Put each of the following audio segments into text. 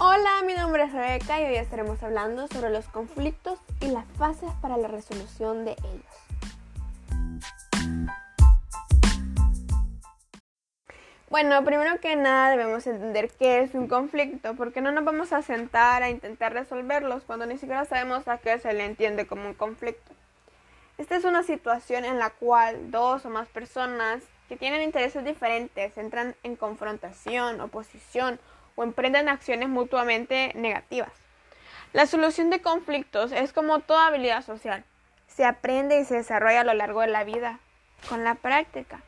Hola, mi nombre es Rebeca y hoy estaremos hablando sobre los conflictos y las fases para la resolución de ellos. Bueno, primero que nada debemos entender qué es un conflicto, porque no nos vamos a sentar a intentar resolverlos cuando ni siquiera sabemos a qué se le entiende como un conflicto. Esta es una situación en la cual dos o más personas que tienen intereses diferentes entran en confrontación, oposición o emprenden acciones mutuamente negativas. La solución de conflictos es como toda habilidad social. Se aprende y se desarrolla a lo largo de la vida, con la práctica.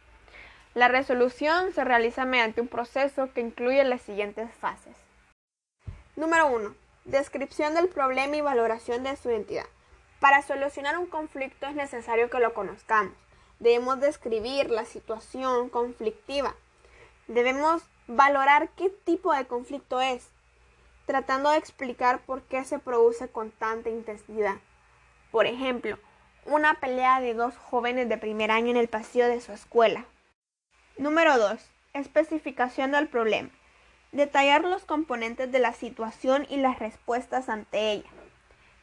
La resolución se realiza mediante un proceso que incluye las siguientes fases. Número 1. Descripción del problema y valoración de su identidad. Para solucionar un conflicto es necesario que lo conozcamos. Debemos describir la situación conflictiva. Debemos valorar qué tipo de conflicto es, tratando de explicar por qué se produce con tanta intensidad. Por ejemplo, una pelea de dos jóvenes de primer año en el pasillo de su escuela. Número 2. Especificación del problema. Detallar los componentes de la situación y las respuestas ante ella.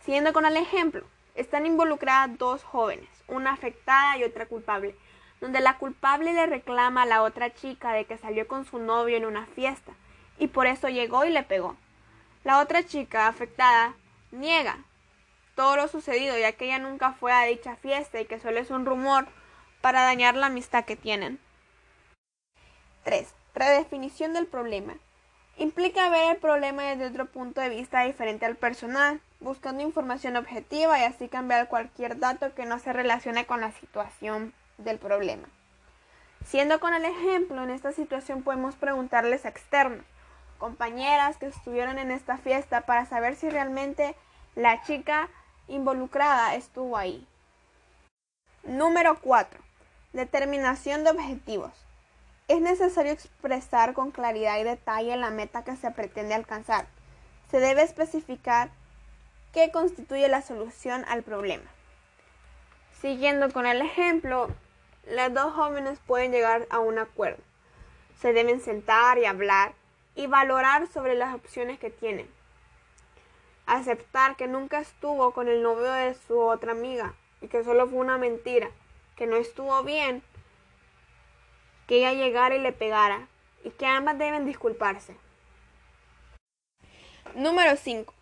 Siguiendo con el ejemplo, están involucradas dos jóvenes, una afectada y otra culpable donde la culpable le reclama a la otra chica de que salió con su novio en una fiesta y por eso llegó y le pegó. La otra chica afectada niega todo lo sucedido ya que ella nunca fue a dicha fiesta y que solo es un rumor para dañar la amistad que tienen. 3. Redefinición del problema. Implica ver el problema desde otro punto de vista diferente al personal, buscando información objetiva y así cambiar cualquier dato que no se relacione con la situación del problema. Siendo con el ejemplo, en esta situación podemos preguntarles a externos, compañeras que estuvieron en esta fiesta para saber si realmente la chica involucrada estuvo ahí. Número 4. Determinación de objetivos. Es necesario expresar con claridad y detalle la meta que se pretende alcanzar. Se debe especificar qué constituye la solución al problema. Siguiendo con el ejemplo, las dos jóvenes pueden llegar a un acuerdo. Se deben sentar y hablar y valorar sobre las opciones que tienen. Aceptar que nunca estuvo con el novio de su otra amiga y que solo fue una mentira, que no estuvo bien, que ella llegara y le pegara y que ambas deben disculparse. Número 5.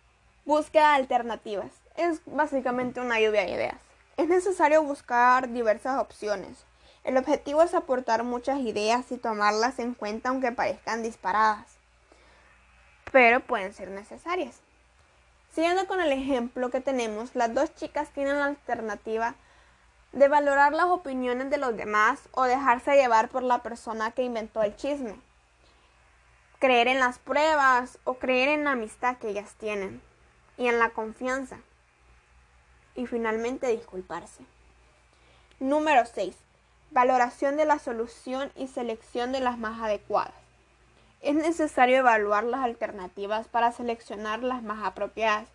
Búsqueda de alternativas. Es básicamente una lluvia de ideas. Es necesario buscar diversas opciones, el objetivo es aportar muchas ideas y tomarlas en cuenta aunque parezcan disparadas, pero pueden ser necesarias. Siguiendo con el ejemplo que tenemos, las dos chicas tienen la alternativa de valorar las opiniones de los demás o dejarse llevar por la persona que inventó el chisme. Creer en las pruebas o creer en la amistad que ellas tienen y en la confianza. Y finalmente disculparse. Número 6 valoración de la solución y selección de las más adecuadas. Es necesario evaluar las alternativas para seleccionar las más apropiadas.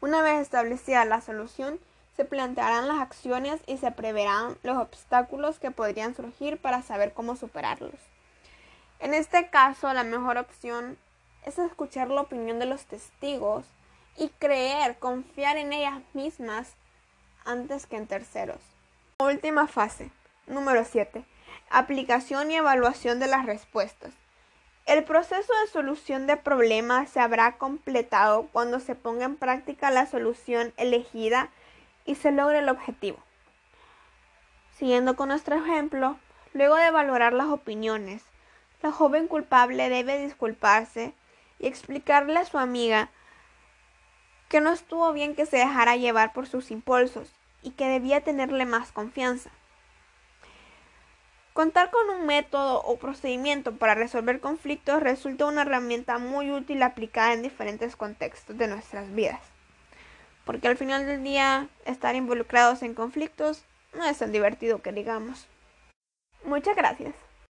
Una vez establecida la solución, se plantearán las acciones y se preverán los obstáculos que podrían surgir para saber cómo superarlos. En este caso, la mejor opción es escuchar la opinión de los testigos y creer, confiar en ellas mismas antes que en terceros. Última fase. Número 7. Aplicación y evaluación de las respuestas. El proceso de solución de problemas se habrá completado cuando se ponga en práctica la solución elegida y se logre el objetivo. Siguiendo con nuestro ejemplo, luego de valorar las opiniones, la joven culpable debe disculparse y explicarle a su amiga que no estuvo bien que se dejara llevar por sus impulsos y que debía tenerle más confianza. Contar con un método o procedimiento para resolver conflictos resulta una herramienta muy útil aplicada en diferentes contextos de nuestras vidas. Porque al final del día, estar involucrados en conflictos no es tan divertido que digamos. Muchas gracias.